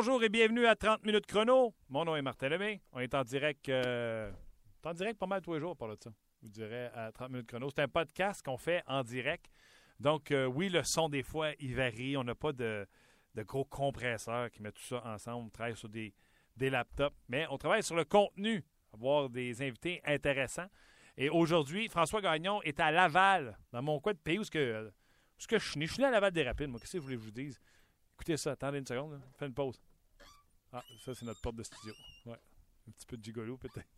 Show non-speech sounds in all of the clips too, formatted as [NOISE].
bonjour et bienvenue à 30 minutes chrono. Mon nom est Martin Lemay. On est en direct, euh, en direct pas mal tous les jours par là de ça. Je vous dirais à 30 minutes chrono. C'est un podcast qu'on fait en direct. Donc, euh, oui, le son, des fois, il varie. On n'a pas de, gros compresseurs qui mettent tout ça ensemble. On travaille sur des, des laptops. Mais on travaille sur le contenu, avoir des invités intéressants. Et aujourd'hui, François Gagnon est à Laval, dans mon coin de pays où ce que, je suis né? Je suis né à Laval des Rapides, moi. Qu'est-ce que vous voulez que je vous dise? Écoutez ça, attendez une seconde. là. Fais une pause. Ah, ça, c'est notre porte de studio. Ouais. Un petit peu de gigolo, peut-être.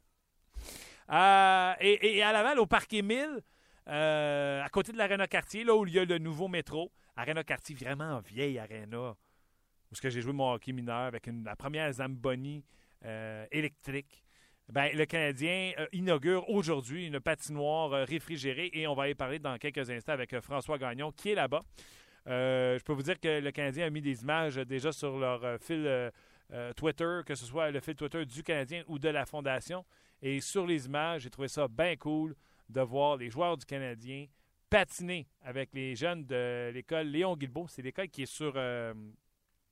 Euh, et, et à Laval, au Parc Émile, euh, à côté de l'Arena Cartier, là où il y a le nouveau métro. Arena Cartier, vraiment vieille arena. Où que j'ai joué mon hockey mineur avec la première Zamboni euh, électrique. Ben, le Canadien inaugure aujourd'hui une patinoire réfrigérée et on va y parler dans quelques instants avec François Gagnon qui est là-bas. Je peux vous dire que le Canadien a mis des images déjà sur leur fil euh, Twitter, que ce soit le fil Twitter du Canadien ou de la Fondation. Et sur les images, j'ai trouvé ça bien cool de voir les joueurs du Canadien patiner avec les jeunes de l'école Léon Guilbeault. C'est l'école qui est sur euh,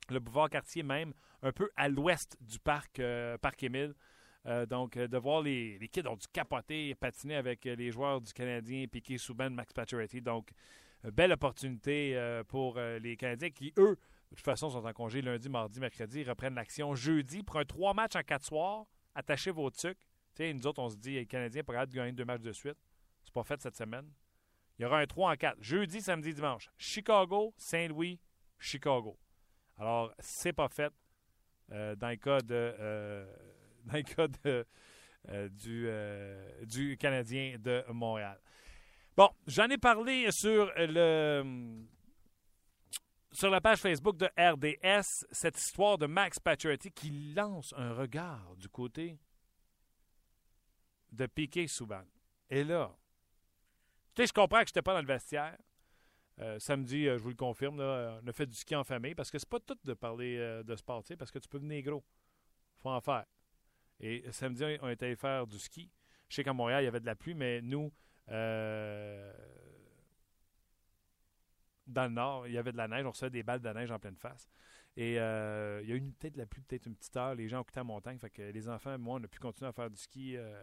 le boulevard Cartier même, un peu à l'ouest du parc, euh, parc Émile. Donc, de voir les, les kids ont dû capoter, patiner avec les joueurs du Canadien, Piquet Souban, Max Pacioretty. Donc, belle opportunité pour les Canadiens qui, eux, de toute façon, sont en congé lundi, mardi, mercredi, reprennent l'action jeudi pour un trois matchs en quatre soirs. Attachez vos trucs. Nous autres, on se dit, les Canadiens pourraient gagner deux matchs de suite. C'est pas fait cette semaine. Il y aura un 3 en 4. Jeudi, samedi, dimanche. Chicago, Saint-Louis, Chicago. Alors, c'est pas fait euh, dans le cas de, euh, [LAUGHS] dans le cas euh, du, du Canadien de Montréal. Bon, j'en ai parlé sur le sur la page Facebook de RDS, cette histoire de Max Pacioretty qui lance un regard du côté de Piquet Souban. Et là, tu sais, je comprends que je n'étais pas dans le vestiaire. Euh, samedi, euh, je vous le confirme, on a fait du ski en famille parce que c'est pas tout de parler euh, de sport, parce que tu peux venir gros. faut en faire. Et samedi, on est allé faire du ski. Je sais qu'à Montréal, il y avait de la pluie, mais nous, dans le nord, il y avait de la neige. On recevait des balles de neige en pleine face. Et euh, il y a eu une- peut-être la pluie, peut-être une petite heure. Les gens ont quitté la montagne. Les enfants, moi, on a pu continuer à faire du ski euh,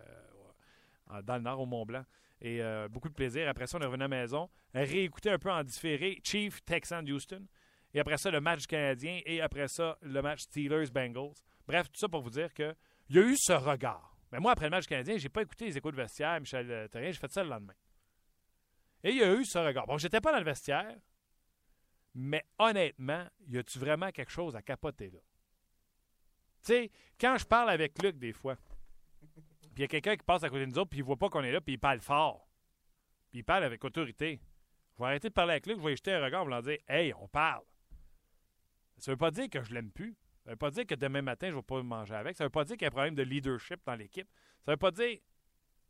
dans le nord, au Mont-Blanc. Et euh, beaucoup de plaisir. Après ça, on est revenu à la maison, réécouter un peu en différé Chief Texan Houston. Et après ça, le match Canadien. Et après ça, le match Steelers-Bengals. Bref, tout ça pour vous dire qu'il y a eu ce regard. Mais moi, après le match Canadien, j'ai pas écouté les échos de vestiaire, Michel Therrien, j'ai fait ça le lendemain. Et il y a eu ce regard. Bon, j'étais pas dans le vestiaire, mais honnêtement, y a-tu vraiment quelque chose à capoter là? Tu sais, quand je parle avec Luc des fois, puis il y a quelqu'un qui passe à côté de nous autres, puis il voit pas qu'on est là, puis il parle fort, puis il parle avec autorité. Je vais arrêter de parler avec Luc, je vais jeter un regard, vais lui dire Hey, on parle. Ça veut pas dire que je l'aime plus. Ça veut pas dire que demain matin, je vais pas manger avec. Ça veut pas dire qu'il y a un problème de leadership dans l'équipe. Ça veut pas dire.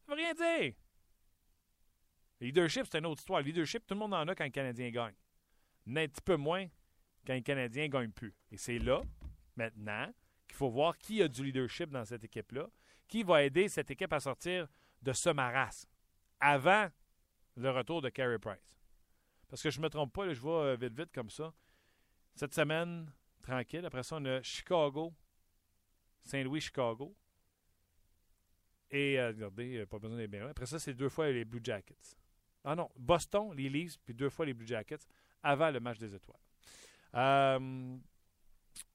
Ça veut rien dire. Le leadership, c'est une autre histoire. Le leadership, tout le monde en a quand le Canadien gagne. Mais un petit peu moins quand le Canadien ne plus. Et c'est là, maintenant, qu'il faut voir qui a du leadership dans cette équipe-là, qui va aider cette équipe à sortir de ce marasme avant le retour de Carey Price. Parce que je ne me trompe pas, là, je vais euh, vite, vite comme ça. Cette semaine, tranquille. Après ça, on a Chicago, Saint-Louis, Chicago. Et, euh, regardez, pas besoin d'être bien. Après ça, c'est deux fois les Blue Jackets. Ah non, Boston, les Leafs, puis deux fois les Blue Jackets avant le match des étoiles. Euh,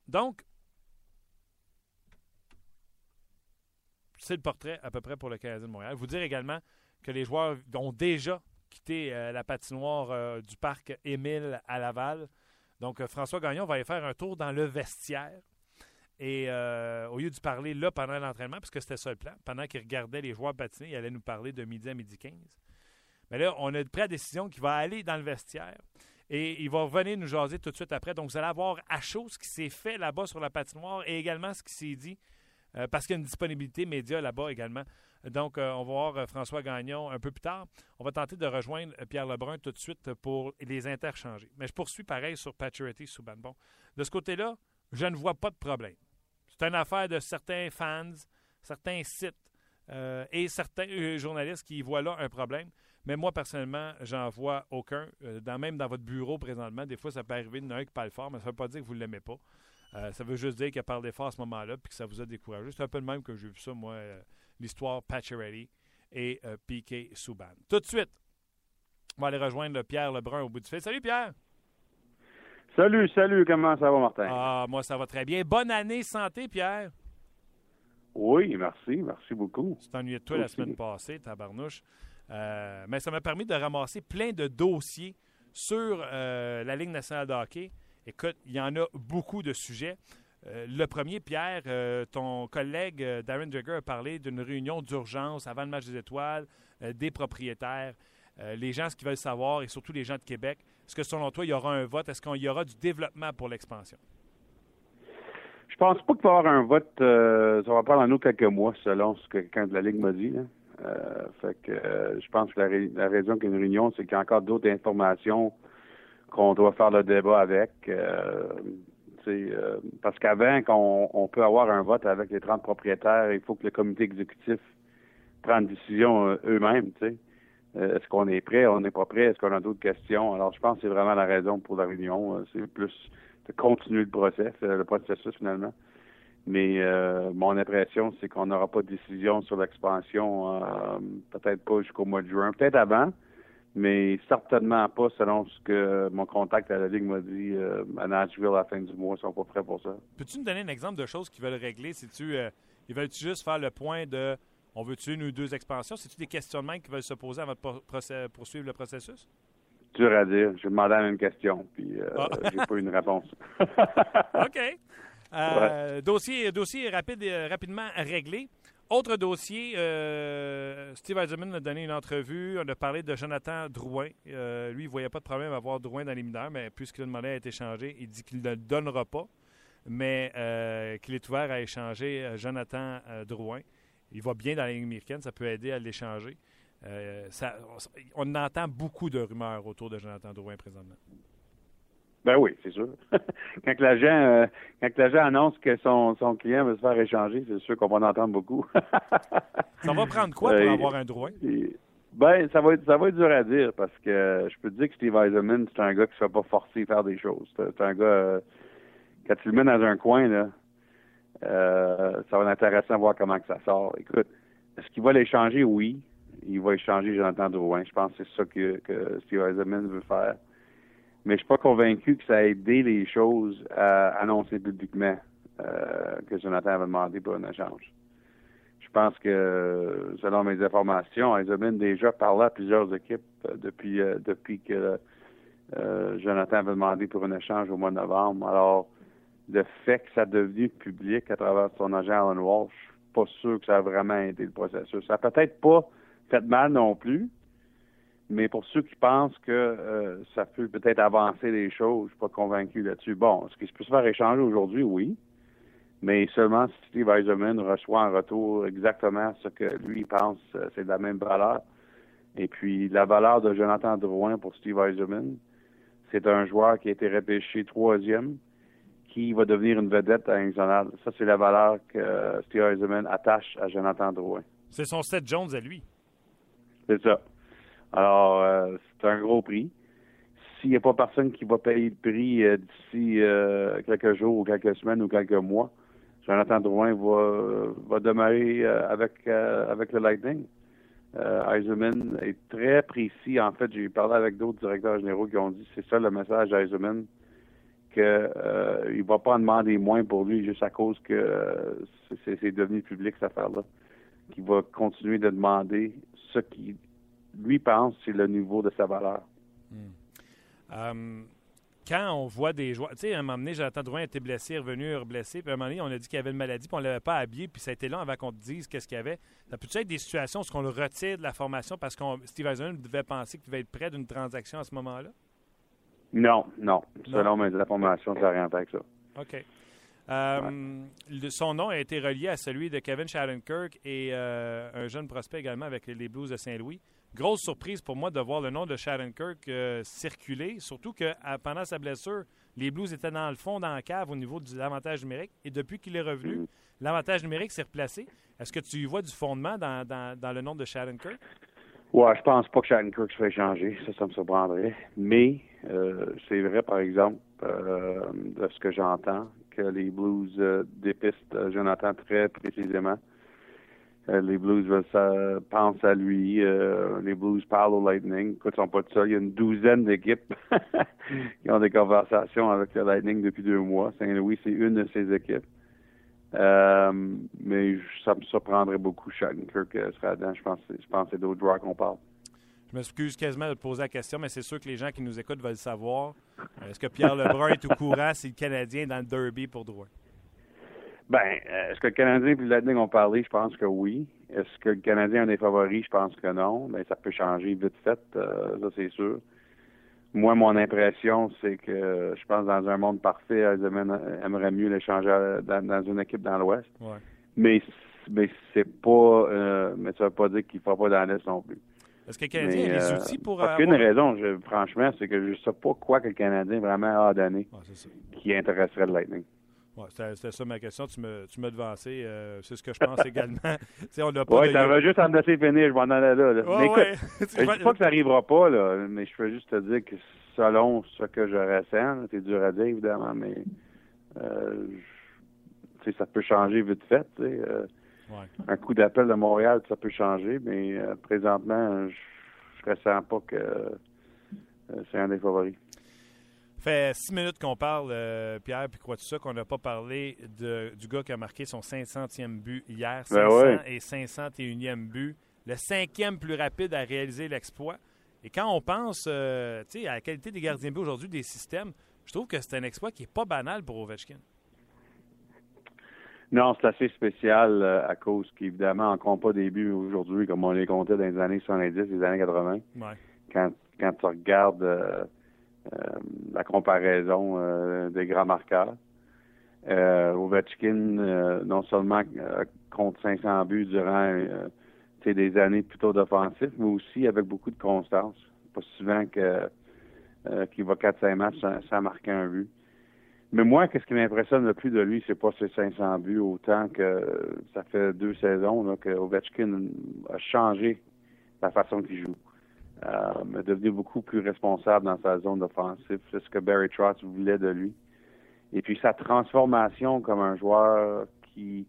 donc, c'est le portrait à peu près pour le Canadien de Montréal. Vous dire également que les joueurs ont déjà quitté euh, la patinoire euh, du parc Émile à Laval. Donc, François Gagnon va aller faire un tour dans le vestiaire. Et au lieu de parler là pendant l'entraînement, parce que c'était ça le plan, pendant qu'il regardait les joueurs patiner, il allait nous parler de midi à midi 15. Mais là, on a pris la décision qu'il va aller dans le vestiaire et il va revenir nous jaser tout de suite après. Donc, vous allez avoir à chaud ce qui s'est fait là-bas sur la patinoire et également ce qui s'est dit, euh, parce qu'il y a une disponibilité média là-bas également. Donc, euh, on va voir euh, François Gagnon un peu plus tard. On va tenter de rejoindre Pierre Lebrun tout de suite pour les interchanger. Mais je poursuis pareil sur Paturity Souban. Bon, de ce côté-là, je ne vois pas de problème. C'est une affaire de certains fans, certains sites et certains journalistes qui voient là un problème. Mais moi, personnellement, j'en vois aucun. Euh, dans, même dans votre bureau présentement, des fois, ça peut arriver, il y en a un qui parle fort, mais ça ne veut pas dire que vous ne l'aimez pas. ça veut juste dire qu'il a parlé fort à ce moment-là puis que ça vous a découragé. C'est un peu le même que j'ai vu ça, moi, l'histoire Pacioretty et Piquet Souban. Tout de suite, on va aller rejoindre Pierre Lebrun au bout du fil. Salut Pierre! Salut, salut, comment ça va, Martin? Ah, moi, ça va très bien. Bonne année, santé, Pierre. Oui, merci, merci beaucoup. Tu t'ennuyais de toi la semaine passée, tabarnouche. Euh, mais ça m'a permis de ramasser plein de dossiers sur euh, la Ligue nationale de hockey. Écoute, il y en a beaucoup de sujets. Euh, le premier, Pierre, ton collègue Darren Jagger a parlé d'une réunion d'urgence avant le match des étoiles des propriétaires. les gens, ce qu'ils veulent savoir, et surtout les gens de Québec, est-ce que selon toi, il y aura un vote? Est-ce qu'il y aura du développement pour l'expansion? Je pense pas qu'il va y avoir un vote. Ça va prendre en nous quelques mois, selon ce que de la Ligue m'a dit. Euh, fait que euh, je pense que la, raison qu'il y a une réunion, c'est qu'il y a encore d'autres informations qu'on doit faire le débat avec. parce qu'avant qu'on on peut avoir un vote avec les 30 propriétaires, il faut que le comité exécutif prenne une décision eux-mêmes. Est-ce qu'on est prêt? On n'est pas prêt? Est-ce qu'on a d'autres questions? Alors, je pense que c'est vraiment la raison pour la réunion. C'est plus de continuer le euh, le processus finalement. Mais euh, mon impression, c'est qu'on n'aura pas de décision sur l'expansion, euh, peut-être pas jusqu'au mois de juin, peut-être avant, mais certainement pas selon ce que mon contact à la Ligue m'a dit à Nashville à la fin du mois. Ils sont pas prêts pour ça. Peux-tu nous donner un exemple de choses qu'ils veulent régler? Si tu, ils veulent -tu juste faire le point de on veut-tu une ou deux expansions? C'est-tu des questionnements qui veulent se poser avant de poursuivre le processus? dur à dire. J'ai demandé la même question, puis euh, ah. j'ai pas eu une réponse. [LAUGHS] OK. Euh, dossier, dossier rapide, euh, rapidement réglé. Autre dossier, Steve Eisenman a donné une entrevue. On a parlé de Jonathan Drouin. lui, il ne voyait pas de problème à avoir Drouin dans les mineurs, mais puisque le demandé a été changé, il dit qu'il ne le donnera pas, mais qu'il est ouvert à échanger Jonathan Drouin. Il va bien dans la ligne américaine, ça peut aider à l'échanger. Euh, on entend beaucoup de rumeurs autour de Jonathan Drouin présentement. Ben oui, c'est sûr. [LAUGHS] quand l'agent euh, quand l'agent annonce que son, son client veut se faire échanger, c'est sûr qu'on va en entendre beaucoup. [LAUGHS] ça va prendre quoi pour euh, avoir un Drouin? Ben, ça va être ça va être dur à dire parce que je peux te dire que Steve Eisenman, c'est un gars qui ne se fait pas forcer à faire des choses. C'est un gars quand tu le mets dans un coin, là, ça va être intéressant de voir comment que ça sort. Écoute, est-ce qu'il va l'échanger? Oui il va échanger Jonathan Drouin. Je pense que c'est ça que, que Steve Eisenman veut faire. Mais je suis pas convaincu que ça a aidé les choses à annoncer publiquement euh, que Jonathan avait demandé pour un échange. Je pense que, selon mes informations, Eisenman déjà parlé à plusieurs équipes euh, depuis euh, depuis que Jonathan avait demandé pour un échange au mois de novembre. Alors, le fait que ça a devenu public à travers son agent Alan Walsh, je suis pas sûr que ça a vraiment aidé le processus. Ça peut-être pas fait mal non plus. Mais pour ceux qui pensent que euh, ça peut peut-être avancer les choses, je suis pas convaincu là-dessus. Bon, est-ce qu'il peut se faire échanger aujourd'hui? Oui. Mais seulement si Steve Eisenman reçoit en retour exactement ce que lui pense, euh, c'est de la même valeur. Et puis, la valeur de Jonathan Drouin pour Steve Eisenman, c'est un joueur qui a été repêché troisième, qui va devenir une vedette à National. Ça, c'est la valeur que Steve Eisenman attache à Jonathan Drouin. C'est son Seth Jones à lui. C'est ça. Alors, euh, c'est un gros prix. S'il n'y a pas personne qui va payer le prix euh, d'ici euh, quelques jours ou quelques semaines ou quelques mois, Jonathan Drouin va, va demeurer avec, avec le Lightning. Eisenman est très précis. En fait, j'ai parlé avec d'autres directeurs généraux qui ont dit c'est ça le message d'Eisenman, qu'il ne va pas en demander moins pour lui juste à cause que c'est devenu public cette affaire-là. Qu'il va continuer de demander ce qui lui pense, c'est le niveau de sa valeur. Hmm. Euh, quand on voit des joueurs, tu sais, à un moment donné, Jonathan Drouin était blessé, revenu blessé, puis à un moment donné, on a dit qu'il avait une maladie, puis on ne l'avait pas habillé, puis ça a été long avant qu'on te dise qu'est-ce qu'il y avait. Ça peut être des situations où on le retire de la formation parce que Steve Eisenman devait penser qu'il devait être près d'une transaction à ce moment-là? Non, non. Selon mes informations, ça n'a rien à avec ça. OK. Euh, son nom a été relié à celui de Kevin Shattenkirk et euh, un jeune prospect également avec les Blues de Saint-Louis. Grosse surprise pour moi de voir le nom de Shattenkirk euh, circuler, surtout que pendant sa blessure, les Blues étaient dans le fond, dans la cave au niveau de l'avantage numérique. Et depuis qu'il est revenu, mm. l'avantage numérique s'est replacé. Est-ce que tu y vois du fondement dans, le nom de Shattenkirk? Ouais, je pense pas que Shattenkirk se fait changer. Ça, ça me surprendrait. Mais c'est vrai, par exemple, de ce que j'entends, que les Blues dépistent Jonathan très précisément. Les Blues pensent à lui. les Blues parlent au Lightning. Écoute, ils sont pas tout seuls. Il y a une douzaine d'équipes [LAUGHS] qui ont des conversations avec le Lightning depuis deux mois. Saint-Louis, c'est une de ces équipes. mais ça me surprendrait beaucoup Shattenkirk serait dedans. Je pense, je pense que c'est d'autres joueurs qu'on parle. Je m'excuse quasiment de poser la question, mais c'est sûr que les gens qui nous écoutent veulent savoir. Euh, est-ce que Pierre Lebrun est au courant si le Canadien est dans le derby pour droit? Ben, euh, est-ce que le Canadien et le Lightning ont parlé? Je pense que oui. Est-ce que le Canadien a des favoris? Je pense que non. Mais ça peut changer vite fait, euh, ça c'est sûr. Moi, mon impression, c'est que je pense dans un monde parfait, Eisenman aimerait mieux l'échanger dans, une équipe dans l'Ouest. Ouais. Mais mais c'est pas mais ça veut pas dire qu'il ne fera pas dans l'Est non plus. Est-ce que le Canadien a les euh, outils pour. Parce qu'une raison, franchement, c'est que je ne sais pas quoi que le Canadien vraiment a donné qui intéresserait le Lightning. Ouais, c'était ça ma question. Tu me, tu m'as devancé. Euh, c'est ce que je pense également. [LAUGHS] on n'a pas oui, ça va juste en me laisser finir. Je vais en aller là. là. mais écoute, [LAUGHS] je ne dis pas que ça n'arrivera pas, là, mais je peux juste te dire que selon ce que je ressens, c'est dur à dire, évidemment, mais euh, ça peut changer vite fait. Euh, un coup d'appel de Montréal, ça peut changer, mais euh, présentement, je ne ressens pas que c'est un des favoris. Fait six minutes qu'on parle, euh, Pierre, puis quoi tu ça, qu'on n'a pas parlé de, du gars qui a marqué son 500e but hier, 500 ben et 501e but, le cinquième plus rapide à réaliser l'exploit. Et quand on pense à la qualité des gardiens de but aujourd'hui, des systèmes, je trouve que c'est un exploit qui n'est pas banal pour Ovechkin. Non, c'est assez spécial euh, à cause qu'évidemment, on ne compte pas des buts aujourd'hui comme on les comptait dans les années 70, les années 80. Ouais. Quand, quand tu regardes euh, euh, la comparaison des grands marqueurs, Ovechkin, non seulement compte 500 buts durant des années plutôt d'offensif, mais aussi avec beaucoup de constance. Pas souvent qu'il va 4-5 matchs sans marquer un but. Mais moi, qu'est-ce qui m'impressionne le plus de lui, c'est pas ses 500 buts, autant que ça fait deux saisons que Ovechkin a changé la façon qu'il joue. Euh, est devenu beaucoup plus responsable dans sa zone offensive. C'est ce que Barry Trotz voulait de lui. Et puis sa transformation comme un joueur qui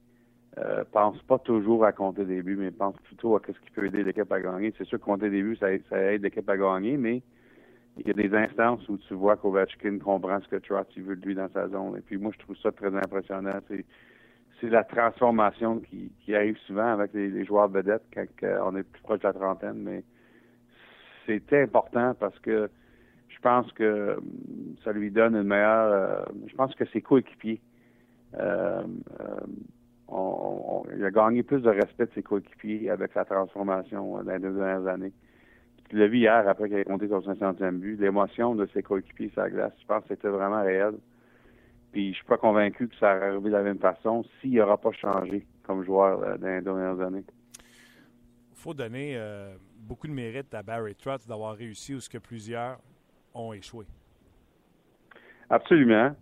euh, pense pas toujours à compter des buts, mais pense plutôt à ce qui peut aider l'équipe à gagner. C'est sûr que compter des buts, ça, ça aide l'équipe à gagner, mais il y a des instances où tu vois qu'Ovechkin comprend ce que Trotz veut de lui dans sa zone. Et puis moi, je trouve ça très impressionnant. C'est, la transformation qui, qui arrive souvent avec les, joueurs vedettes quand on est plus proche de la trentaine, mais c'était important parce que je pense que hum, ça lui donne une meilleure. Euh, je pense que ses coéquipiers. Euh, euh, il a gagné plus de respect de ses coéquipiers avec sa transformation dans les deux dernières années tu l'as vu hier après qu'il ait compté son 500e but, l'émotion de ses coéquipiers sur la glace, je pense que c'était vraiment réel. Puis je suis pas convaincu que ça arrivé de la même façon s'il n'aura pas changé comme joueur euh, dans les dernières années. Il faut donner euh, beaucoup de mérite à Barry Trotz d'avoir réussi où ce que plusieurs ont échoué. Absolument.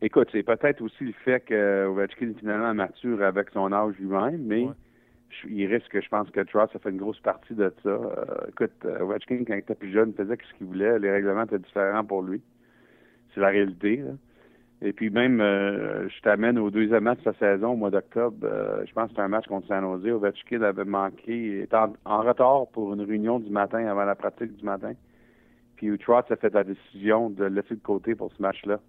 Écoute, c'est peut-être aussi le fait que Ovechkin est finalement mature avec son âge lui-même, mais il risque, je pense que Trotz a fait une grosse partie de ça. Euh, écoute, euh, Ovechkin, quand il était plus jeune, faisait ce qu'il voulait. Les règlements étaient différents pour lui. C'est la réalité. Et puis même, euh, je t'amène au deuxième match de sa saison, au mois d'octobre. je pense que c'était un match contre San Jose. Ovechkin avait manqué, était en, retard pour une réunion du matin avant la pratique du matin. Puis Trotz a fait la décision de le laisser de côté pour ce match-là.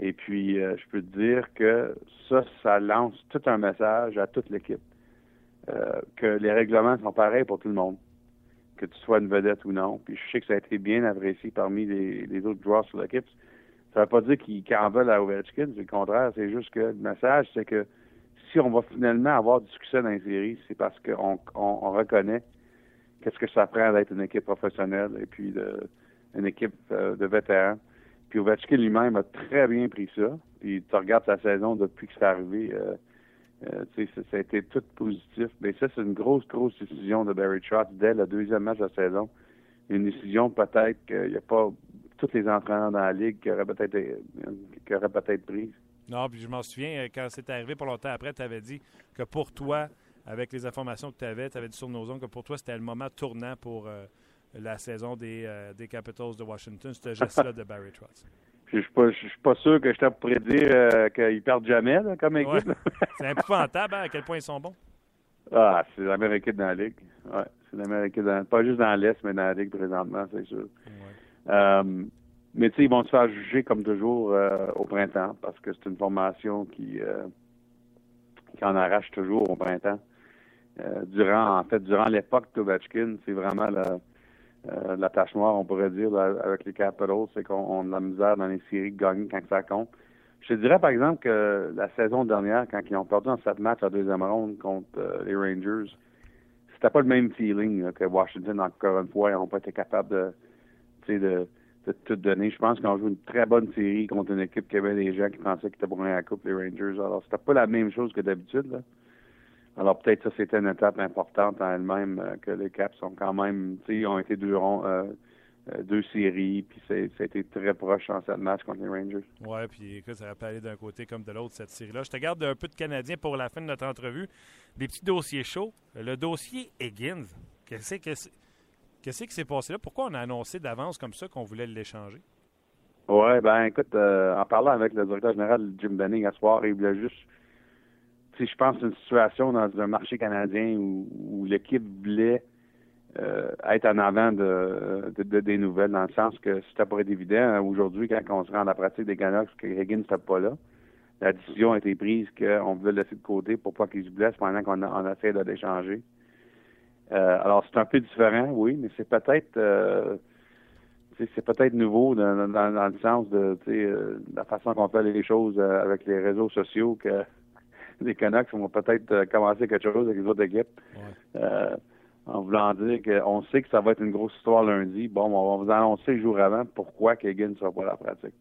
Et puis, je peux te dire que ça, ça lance tout un message à toute l'équipe. Euh, que les règlements sont pareils pour tout le monde, que tu sois une vedette ou non. Puis je sais que ça a été bien apprécié parmi les, autres joueurs sur l'équipe. Ça veut pas dire qu'ils en veulent à Ovechkin, c'est le contraire. C'est juste que le message, c'est que si on va finalement avoir du succès dans les séries, c'est parce qu'on on, reconnaît qu'est-ce que ça prend d'être une équipe professionnelle et puis de, une équipe euh, de vétérans. Puis Ovechkin lui-même a très bien pris ça. Puis tu regardes sa saison depuis que c'est arrivé. Euh, euh, ça, a été tout positif. Mais ça, c'est une grosse, grosse décision de Barry Trotz dès le deuxième match de la saison. Une décision peut-être qu'il n'y a pas tous les entraîneurs dans la ligue qui auraient peut-être qui auraient peut-être prise. Non, puis je m'en souviens, euh, quand c'est arrivé pas longtemps après, tu avais dit que pour toi, avec les informations que tu avais, tu avais dit sur nos ondes que pour toi, c'était le moment tournant pour euh, la saison des, des Capitals de Washington, ce geste-là de Barry Trotz. [LAUGHS] je suis pas, je suis pas sûr que je t'ai pour dire euh, qu'ils perdent jamais là, comme équipe. [LAUGHS] c'est épouvantable hein, à quel point ils sont bons. Ah, c'est la meilleure équipe dans la ligue. Ouais, c'est la meilleure équipe dans, pas juste dans l'Est, mais dans la ligue présentement, c'est sûr. Euh, mais tu sais, ils vont se faire juger comme toujours euh, au printemps parce que c'est une formation qui, qui en arrache toujours au printemps. durant, en fait, durant l'époque d'Ovechkin, c'est vraiment la, euh, la tâche noire, on pourrait dire, avec les Capitals, c'est qu'on a de la misère dans les séries de gagner quand ça compte. Je te dirais, par exemple, que la saison dernière, quand ils ont perdu en sept matchs à deuxième ronde contre euh, les Rangers, c'était pas le même feeling que Washington, encore une fois, ils n'ont pas été capables de, de, tout donner. Je pense qu'ils ont joué une très bonne série contre une équipe qui avait des gens qui pensaient qu'ils étaient pour la coupe, les Rangers. Alors, c'était pas la même chose que d'habitude. Alors peut-être ça c'était une étape importante en elle-même euh, que les Caps sont quand même, tu sais, ont été deux euh, euh, deux séries, puis ça a été très proche en cette match contre les Rangers. Oui, puis écoute, ça va pas aller d'un côté comme de l'autre cette série-là. Je te garde un peu de Canadien pour la fin de notre entrevue. Des petits dossiers chauds. Le dossier Higgins, qu'est-ce que Qu'est-ce qui s'est passé là? Pourquoi on a annoncé d'avance comme ça qu'on voulait l'échanger? Oui, ben écoute, en parlant avec le directeur général Jim Benning à soir, il voulait juste je pense une situation dans un marché canadien où, l'équipe voulait euh, être en avant de, des nouvelles, dans le sens que c'était pas évident. Aujourd'hui, quand on se rend à la pratique des Canucks, que Higgins n'était pas là, la décision a été prise qu'on voulait le laisser de côté pour pas qu'il se blesse pendant qu'on on essaie de l'échanger. Euh, alors, c'est un peu différent, oui, mais c'est peut-être euh, c'est peut-être nouveau dans, le sens de la façon qu'on fait les choses avec les réseaux sociaux que [LAUGHS] les Canucks vont peut-être euh, commencer quelque chose avec les autres équipes. Euh, en voulant dire qu'on sait que ça va être une grosse histoire lundi. Bon, on va vous annoncer le jour avant pourquoi Kagan ne sera pas à la pratique.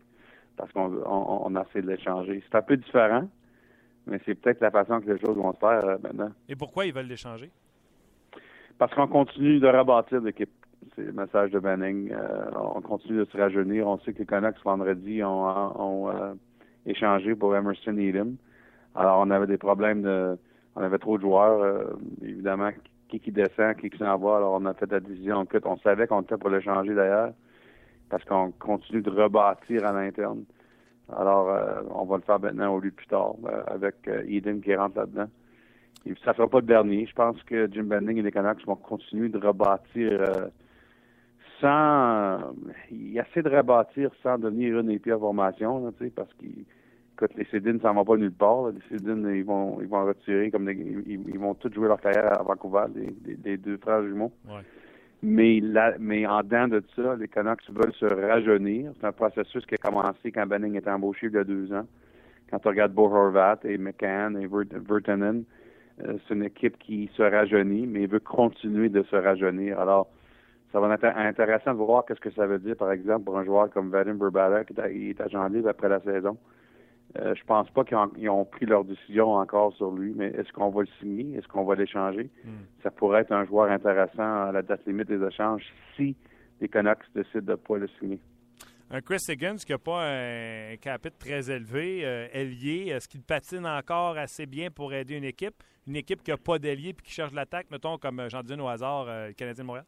Parce qu'on on, a essayé de l'échanger. C'est un peu différent, mais c'est peut-être la façon que les choses vont se faire euh, maintenant. Et pourquoi ils veulent l'échanger? Parce qu'on continue de rebâtir l'équipe. C'est le message de Benning. on continue de se rajeunir. On sait que les Canucks, vendredi, ont, échangé pour Emerson Edom. Alors, on avait des problèmes de. On avait trop de joueurs, euh, évidemment, qui, qui descend, qui, qui s'en va. Alors, on a fait la décision. On savait qu'on était pour le changer d'ailleurs, parce qu'on continue de rebâtir à l'interne. Alors, euh, on va le faire maintenant au lieu de plus tard, euh, avec Eden qui rentre là-dedans. Ça ne sera pas le dernier. Je pense que Jim Bending et les Canucks vont continuer de rebâtir sans. Il essaie de rebâtir sans devenir une épée à formation, sais, parce qu'il écoute, les Cédines, ça ne va pas nulle part. Les Cédines, ils vont, ils vont retirer comme ils, vont tous jouer leur carrière à Vancouver, les, deux frères jumeaux. Mais, mais en dedans de ça, les Canucks veulent se rajeunir. C'est un processus qui a commencé quand Benning était embauché il y a deux ans. Quand on regarde Bo Horvat et McCann et Vertanen, euh, c'est une équipe qui se rajeunit, mais veut continuer de se rajeunir. Alors, ça va être intéressant de voir qu'est-ce que ça veut dire, par exemple, pour un joueur comme Vadim Burbala qui est agent libre après la saison. Euh, je pense pas qu'ils ont, pris leur décision encore sur lui, mais est-ce qu'on va le signer? Est-ce qu'on va l'échanger? Hmm. Ça pourrait être un joueur intéressant à la date limite des échanges si les Canucks décident de ne pas le signer. Un Chris Higgins qui n'a pas un capite très élevé, euh, ailier, est-ce qu'il patine encore assez bien pour aider une équipe? Une équipe qui n'a pas d'ailier et qui cherche l'attaque, mettons, comme j'en dis au hasard, euh, le Canadien de Montréal?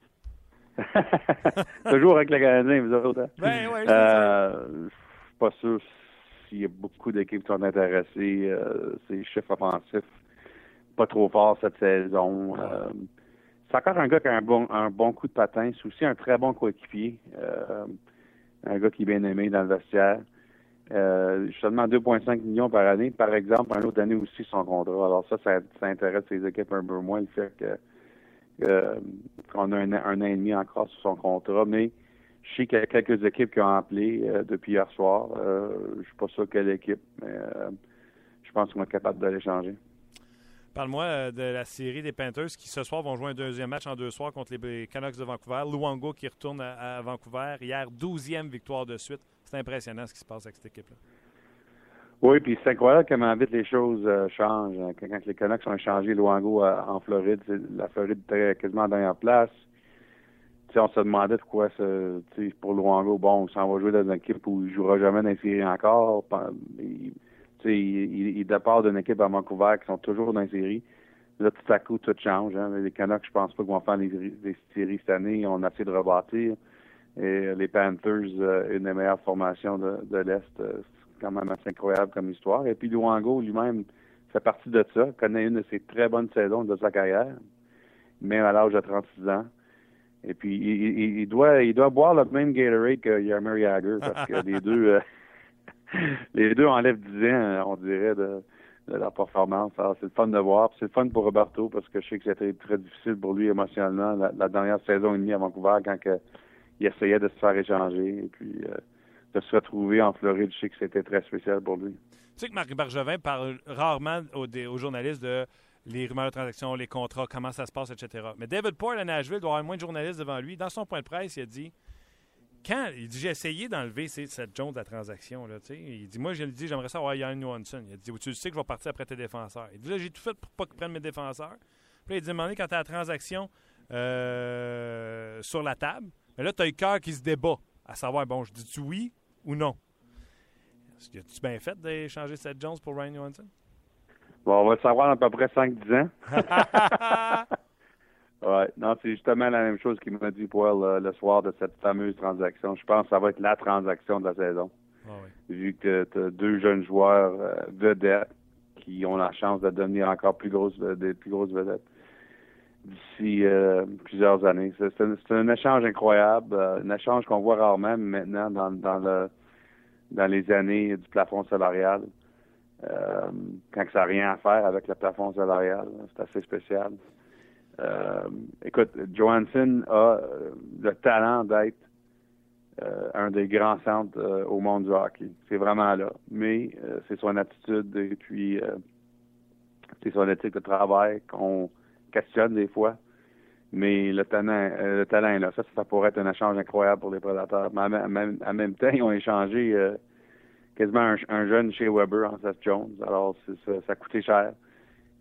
[LAUGHS] Toujours avec le Canadien, vous autres. Hein? Ben, ouais, euh, suis pas sûr il y a beaucoup d'équipes qui sont intéressées. Euh, c'est chef offensif, pas trop fort cette saison. Euh, c'est encore un gars qui a un bon, un bon coup de patin. C'est aussi un très bon coéquipier. Euh, un gars qui est bien aimé dans le vestiaire. Euh, seulement 2,5 millions par année. Par exemple, un autre année aussi son contrat. Alors ça, ça, intéresse les équipes un peu moins, le fait que qu'on a un, un, an et demi encore sur son contrat. Mais je sais qu'il y a quelques équipes qui ont appelé euh, depuis hier soir. Euh, je ne suis pas sûr quelle équipe, mais euh, je pense qu'on est capable de l'échanger. Parle-moi de la série des Panthers qui ce soir vont jouer un deuxième match en deux soirs contre les Canucks de Vancouver. Luango qui retourne à, Vancouver. Hier, douzième victoire de suite. C'est impressionnant ce qui se passe avec cette équipe-là. Oui, puis c'est incroyable comment vite les choses changent. Quand, les Canucks ont échangé Luango en Floride, la Floride était quasiment en dernière place on se demandait pourquoi pour Luango, bon, ça va jouer dans une équipe où il ne jouera jamais séries encore. Il, il, il départ d'une équipe à Vancouver qui sont toujours dans les séries. Là, tout à coup, tout change. Hein. Les Canucks, je pense pas qu'ils vont faire les, séries cette année. On a essayé de rebâtir. Et les Panthers, une des meilleures formations de, de l'Est. c'est quand même assez incroyable comme histoire. Et puis Luango lui-même fait partie de ça, connaît une de ses très bonnes saisons de sa carrière, même à l'âge de 36 ans. Et puis, il, doit, il doit boire le même Gatorade que Yarmer Jagger parce que les deux, euh, [LAUGHS] [LAUGHS] les deux enlèvent 10 ans, on dirait, de, leur performance. Alors, c'est le fun de voir. C'est le fun pour Roberto parce que je sais que c'était très difficile pour lui émotionnellement la, dernière saison et demie à Vancouver quand il essayait de se faire échanger et puis euh, de se retrouver en Floride. Je sais que c'était très spécial pour lui. Tu sais que Marc Bergevin parle rarement aux, aux journalistes de les rumeurs de transactions, les contrats, comment ça se passe, etc. Mais David Poyle à Nashville doit avoir moins de journalistes devant lui. Dans son point de presse, il a dit quand? Il dit j'ai essayé d'enlever cette Jones de la transaction là, il dit moi je lui dis j'aimerais ça avoir Yann Johansson. Il a dit tu sais que je vais partir après tes défenseurs. Il dit là j'ai tout fait pour pas qu'ils prennent mes défenseurs. Puis il dit demandé quand tu as la transaction euh, sur la table, mais là tu as le cœur qui se débat à savoir bon je dis tu oui ou non? As-tu bien fait d'échanger cette Jones pour Ryan Johansson? Bon, on va le savoir dans à peu près 5-10 ans. [LAUGHS] [LAUGHS] ouais, non, c'est justement la même chose qu'il m'a dit pour le, soir de cette fameuse transaction. Je pense que ça va être la transaction de la saison. Ah Vu que tu as deux jeunes joueurs euh, vedettes qui ont la chance de devenir encore plus grosses, des plus grosses vedettes d'ici euh, plusieurs années. C'est un, échange incroyable, euh, un échange qu'on voit rarement maintenant dans, dans, le, dans les années du plafond salarial. Euh, quand ça n'a rien à faire avec le plafond salarial. C'est assez spécial. Euh, écoute, Johansson a euh, le talent d'être un des grands centres au monde du hockey. C'est vraiment là. Mais c'est son attitude et puis c'est son éthique de travail qu'on questionne des fois. Mais le talent, le talent est là. Ça, ça pourrait être un échange incroyable pour les prédateurs. Mais en même, temps, ils ont échangé quasiment un, jeune chez Weber en Seth Jones. Alors, ça, ça a coûté cher.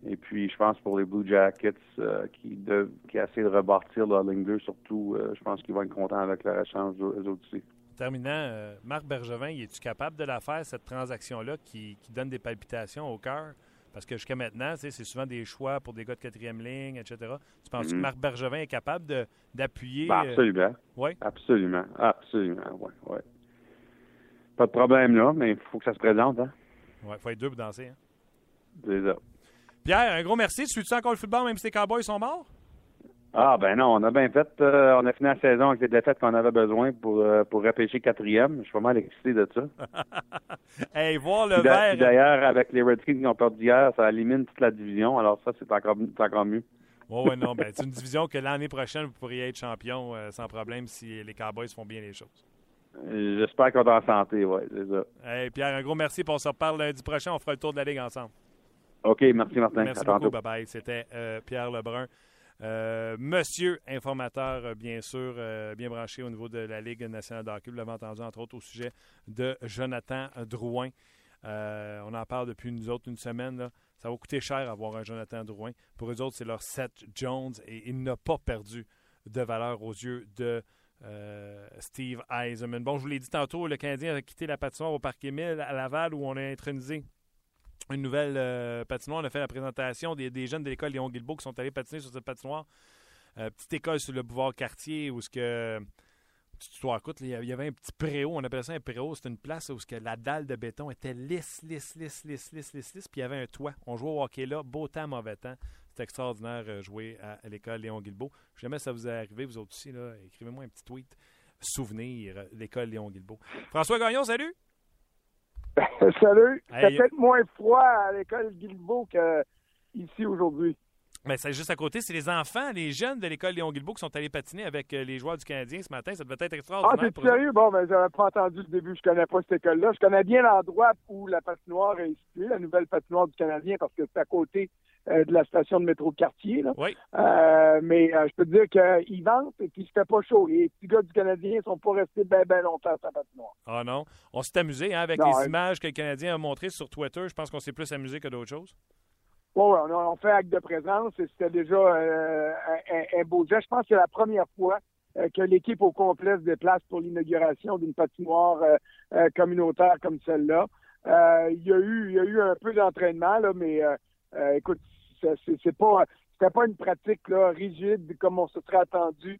Et puis, je pense pour les Blue Jackets euh, qui, de, qui essaient de rebâtir leur ligne 2, surtout, euh, je pense qu'ils vont être contents avec leur échange eux aussi. Terminant, euh, Marc Bergevin, es-tu capable de la faire, cette transaction-là qui, donne des palpitations au cœur? Parce que jusqu'à maintenant, c'est souvent des choix pour des gars de quatrième ligne, etc. Tu penses que mm-hmm. Marc Bergevin est capable d'appuyer? Ben, absolument. oui? Absolument. Absolument, oui. Ouais. Pas de problème là, mais il faut que ça se présente. Hein? Ouais, il faut être deux pour danser. Hein? C'est ça. Pierre, un gros merci. Suis-tu encore le football même si les Cowboys sont morts? Ah ben non, on a bien fait. Euh, on a fini la saison avec les défaites qu'on avait besoin pour, euh, pour repêcher quatrième. Je suis pas mal excité de ça. [LAUGHS] hey, voir le vert. D'ailleurs, avec les Redskins qui ont perdu hier, ça élimine toute la division. Alors ça, c'est encore, encore mieux. Oui, ouais, non, ben, c'est une division que l'année prochaine, vous pourriez être champion euh, sans problème si les Cowboys font bien les choses. J'espère qu'on est en santé, oui, c'est ça. Hey, Pierre, un gros merci. On se reparle lundi prochain. On fera le tour de la Ligue ensemble. OK, merci Martin. Merci beaucoup. Bye-bye. C'était euh, Pierre Lebrun. Euh, monsieur informateur, euh, bien sûr, bien branché au niveau de la Ligue nationale de hockey. Vous l'avez entendu, entre autres, au sujet de Jonathan Drouin. on en parle depuis nous autres une semaine. Ça va coûter cher avoir un Jonathan Drouin. Pour eux autres, c'est leur Seth Jones et il n'a pas perdu de valeur aux yeux de Steve Eisenman. Bon, je vous l'ai dit tantôt, le Canadien a quitté la patinoire au Parc Émile à Laval où on a intronisé une nouvelle euh, patinoire. On a fait la présentation des, jeunes de l'école Léon Guilbeault qui sont allés patiner sur cette patinoire. Euh, petite école sur le boulevard Cartier où ce que tu écoute, il y avait un petit préau, on appelait ça un préau, c'était une place où la dalle de béton était lisse, lisse, lisse, lisse, lisse, lisse, lisse, puis il y avait un toit. On jouait au hockey là, beau temps, mauvais temps. C'était extraordinaire euh, jouer à, l'école Léon Guilbeault. Jamais ça vous est arrivé, vous autres aussi, écrivez-moi un petit tweet. Souvenir, l'école Léon Guilbeault. François Gagnon, salut! [LAUGHS] salut! C'est peut-être moins froid à l'école Guilbeault qu'ici aujourd'hui. Mais c'est juste à côté, c'est les enfants, les jeunes de l'école Léon Guilbeault qui sont allés patiner avec euh, les joueurs du Canadien ce matin. Ça devait être extraordinaire. Ah, c'est sérieux? Bon, mais j'avais pas entendu le début. Je connais pas cette école-là. Je connais bien l'endroit où la patinoire est située, la nouvelle patinoire du Canadien, parce que c'est à côté euh, de la station de métro de quartier. Là. Oui. Euh, mais je peux te dire qu'ils vendent et qu'il se fait pas chaud. Les petits gars du Canadien sont pas restés bien ben longtemps à sa patinoire. Ah non. On s'est amusé hein, avec les images que le Canadien a montrées sur Twitter. Je pense qu'on s'est plus amusé que d'autres choses. Oui, on, a, fait acte de présence et c'était déjà euh, un, beau geste. Je pense que c'est la première fois euh, que l'équipe au complet se déplace pour l'inauguration d'une patinoire euh, communautaire comme celle-là. il y a eu il y a eu un peu d'entraînement, là, mais écoute, c'était pas une pratique rigide comme on se serait attendu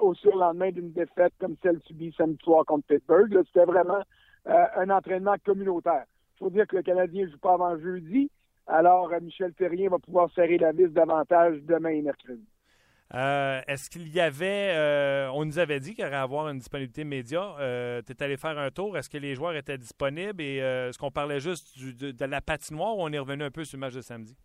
au surlendemain d'une défaite comme celle subie samedi soir contre Pittsburgh. C'était vraiment un entraînement communautaire. Il faut dire que le Canadien ne joue pas avant jeudi, alors Michel Terrien va pouvoir serrer la vis davantage demain et mercredi. Euh, est-ce qu'il y avait, euh, on nous avait dit qu'il y aurait avoir une disponibilité média. Euh, tu es allé faire un tour. Est-ce que les joueurs étaient disponibles? Et est-ce qu'on parlait juste de, la patinoire ou on est revenu un peu sur le match de samedi?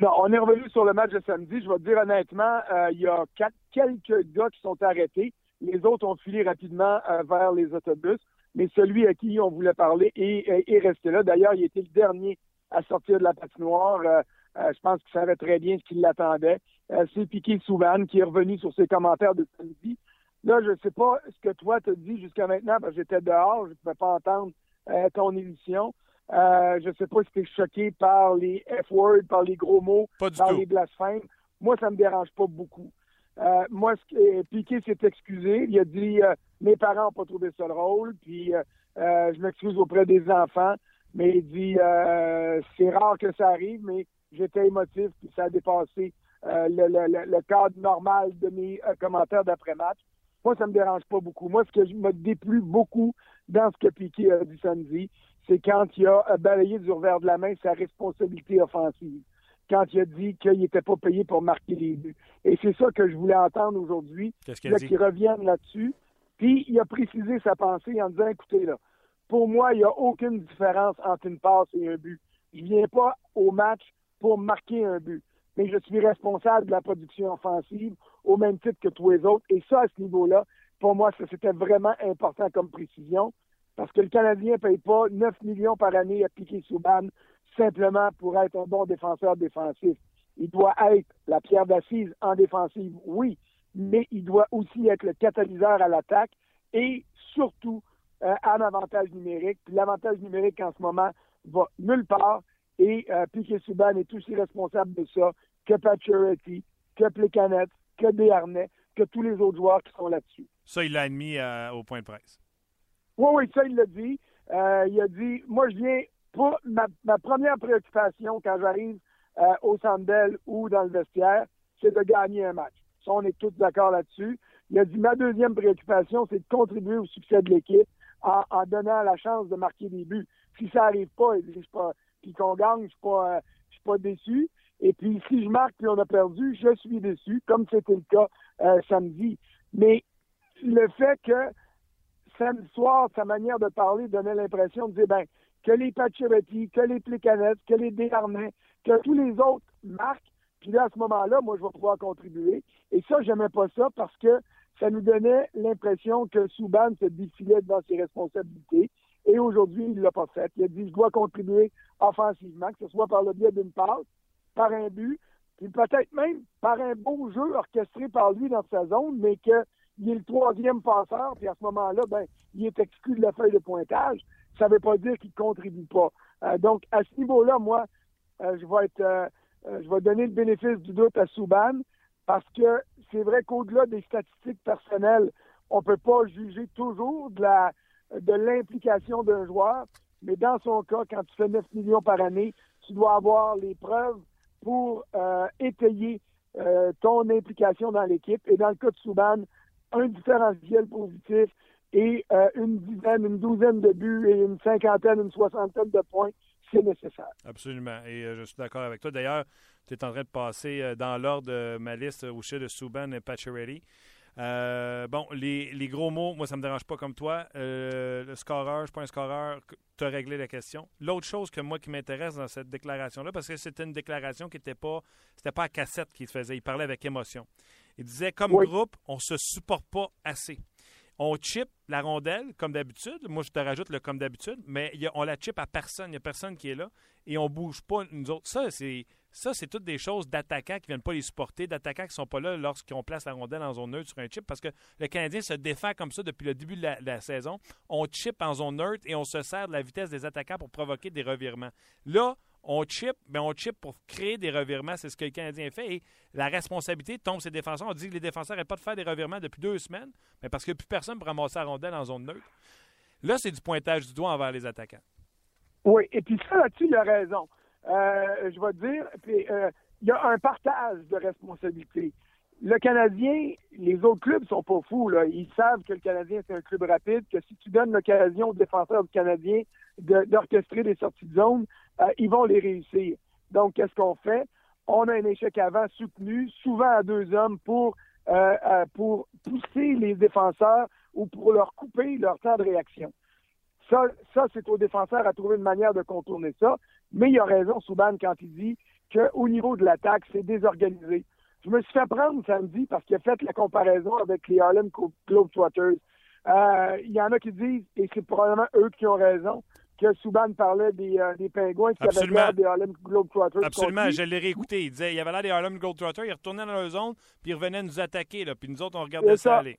Non, on est revenu sur le match de samedi. Je vais te dire honnêtement, il y a quelques gars qui sont arrêtés. Les autres ont filé rapidement vers les autobus. Mais celui à qui on voulait parler est, est resté là. D'ailleurs, il était le dernier à sortir de la patinoire. je pense qu'il savait très bien ce qui l'attendait. Euh, c'est Piqué Souban qui est revenu sur ses commentaires de samedi. Là, je ne sais pas ce que toi t'as dit jusqu'à maintenant, parce que j'étais dehors, je ne pouvais pas entendre euh, ton émission. Euh, je ne sais pas si tu es choqué par les F-words, par les gros mots, par les blasphèmes. Moi, ça ne me dérange pas beaucoup. moi, ce Piqué s'est excusé. Il a dit Mes parents n'ont pas trouvé ça drôle, puis je m'excuse auprès des enfants. Mais il dit C'est rare que ça arrive, mais j'étais émotif, puis ça a dépassé euh, le, cadre normal de mes euh, commentaires d'après-match. Moi, ça me dérange pas beaucoup. Moi, ce que je me déplu beaucoup dans ce que Piquet a dit samedi, c'est quand il a balayé du revers de la main sa responsabilité offensive. Quand il a dit qu'il n'était pas payé pour marquer les buts. Et c'est ça que je voulais entendre aujourd'hui. Qu'est-ce Qu'il revienne là-dessus. Puis, il a précisé sa pensée en disant, écoutez, là, pour moi, il n'y a aucune différence entre une passe et un but. Je ne viens pas au match pour marquer un but mais je suis responsable de la production offensive au même titre que tous les autres. Et ça, à ce niveau-là, pour moi, c'était vraiment important comme précision, parce que le Canadien ne paye pas 9 millions par année à Piquet Souban simplement pour être un bon défenseur défensif. Il doit être la pierre d'assise en défensive, oui, mais il doit aussi être le catalyseur à l'attaque et surtout euh, un avantage numérique. L'avantage numérique en ce moment va nulle part et euh, Piquet Souban est aussi responsable de ça que Pacioretty, que Plecanet, que Desharnais, que tous les autres joueurs qui sont là-dessus. Ça, il l'a admis euh, au point de presse. Oui, oui, ça, il l'a dit. Euh, il a dit, moi, je viens, pour ma, première préoccupation quand j'arrive euh, au Sandel ou dans le vestiaire, c'est de gagner un match. Ça, on est tous d'accord là-dessus. Il a dit, ma deuxième préoccupation, c'est de contribuer au succès de l'équipe en, donnant la chance de marquer des buts. Si ça n'arrive pas, puis qu'on gagne, je suis pas, suis pas déçu. Et puis, si je marque puis on a perdu, je suis déçu, comme c'était le cas euh, samedi. Mais le fait que samedi soir, sa manière de parler donnait l'impression de dire, ben, que les Pacioretty, que les Plécanettes, que les Desharnais, que tous les autres marquent, puis là, à ce moment-là, moi, je vais pouvoir contribuer. Et ça, j'aimais pas ça parce que ça nous donnait l'impression que Souban se défilait dans ses responsabilités. Et aujourd'hui, il l'a pas fait. Il a dit, je dois contribuer offensivement, que ce soit par le biais d'une passe, par un but, puis peut-être même par un beau jeu orchestré par lui dans sa zone, mais qu'il est le troisième passeur, puis à ce moment-là, ben, il est exclu de la feuille de pointage. Ça ne veut pas dire qu'il ne contribue pas. Euh, donc, à ce niveau-là, moi, euh, je vais être euh, je vais donner le bénéfice du doute à Souban parce que c'est vrai qu'au-delà des statistiques personnelles, on ne peut pas juger toujours de la de l'implication d'un joueur, mais dans son cas, quand tu fais 9 millions par année, tu dois avoir les preuves pour étayer ton implication dans l'équipe. Et dans le cas de Souban, un différentiel positif et euh, une dizaine, une douzaine de buts et une cinquantaine, une soixantaine de points, c'est nécessaire. Absolument. Et je suis d'accord avec toi. D'ailleurs, tu es en train de passer dans l'ordre de ma liste au chef de Souban et Pacioretty. Euh, bon, les, gros mots, moi, ça me dérange pas comme toi. Euh, le scoreur, je suis pas un scoreur, tu as réglé la question. L'autre chose que moi qui m'intéresse dans cette déclaration-là, parce que c'était une déclaration qui n'était pas, pas à cassette qu'il faisait, il parlait avec émotion. Il disait, comme groupe, on se supporte pas assez. On chip la rondelle, comme d'habitude. Moi, je te rajoute le comme d'habitude, mais on la chip à personne. Il n'y a personne qui est là et on bouge pas, nous autres. Ça, c'est ça, c'est toutes des choses d'attaquants qui ne viennent pas les supporter, d'attaquants qui ne sont pas là lorsqu'on place la rondelle en zone neutre sur un chip, parce que le Canadien se défend comme ça depuis le début de la, saison. On chip en zone neutre et on se sert de la vitesse des attaquants pour provoquer des revirements. Là, on chip, mais on chip pour créer des revirements. C'est ce que le Canadien fait. Et la responsabilité tombe sur les défenseurs. On dit que les défenseurs n'arrêtent pas de faire des revirements depuis deux semaines, mais parce que plus personne pour ramasser la rondelle en zone neutre. Là, c'est du pointage du doigt envers les attaquants. Oui, et puis ça, là-dessus, il a raison. Euh, je vais te dire, euh, il y a un partage de responsabilités. Le Canadien, les autres clubs sont pas fous. Là. Ils savent que le Canadien, c'est un club rapide, que si tu donnes l'occasion aux défenseurs du Canadien d'orchestrer des sorties de zone, euh, ils vont les réussir. Donc, qu'est-ce qu'on fait? On a un échec avant soutenu, souvent à deux hommes, pour, euh, euh, pour pousser les défenseurs ou pour leur couper leur temps de réaction. Ça, ça c'est aux défenseurs à trouver une manière de contourner ça. Mais il a raison, Souban, quand il dit qu'au niveau de l'attaque, c'est désorganisé. Je me suis fait prendre samedi parce qu'il a fait la comparaison avec les Harlem Globetrotters. Euh, il y en a qui disent, et c'est probablement eux qui ont raison, que Souban parlait des, euh, des pingouins qui avaient l'air des Harlem Globetrotters. Absolument, je l'ai réécouté. Il disait il y avait l'air des Harlem Globetrotters, il retournait dans leur zone, puis il revenait nous attaquer, là, puis nous autres, on regardait ça. aller.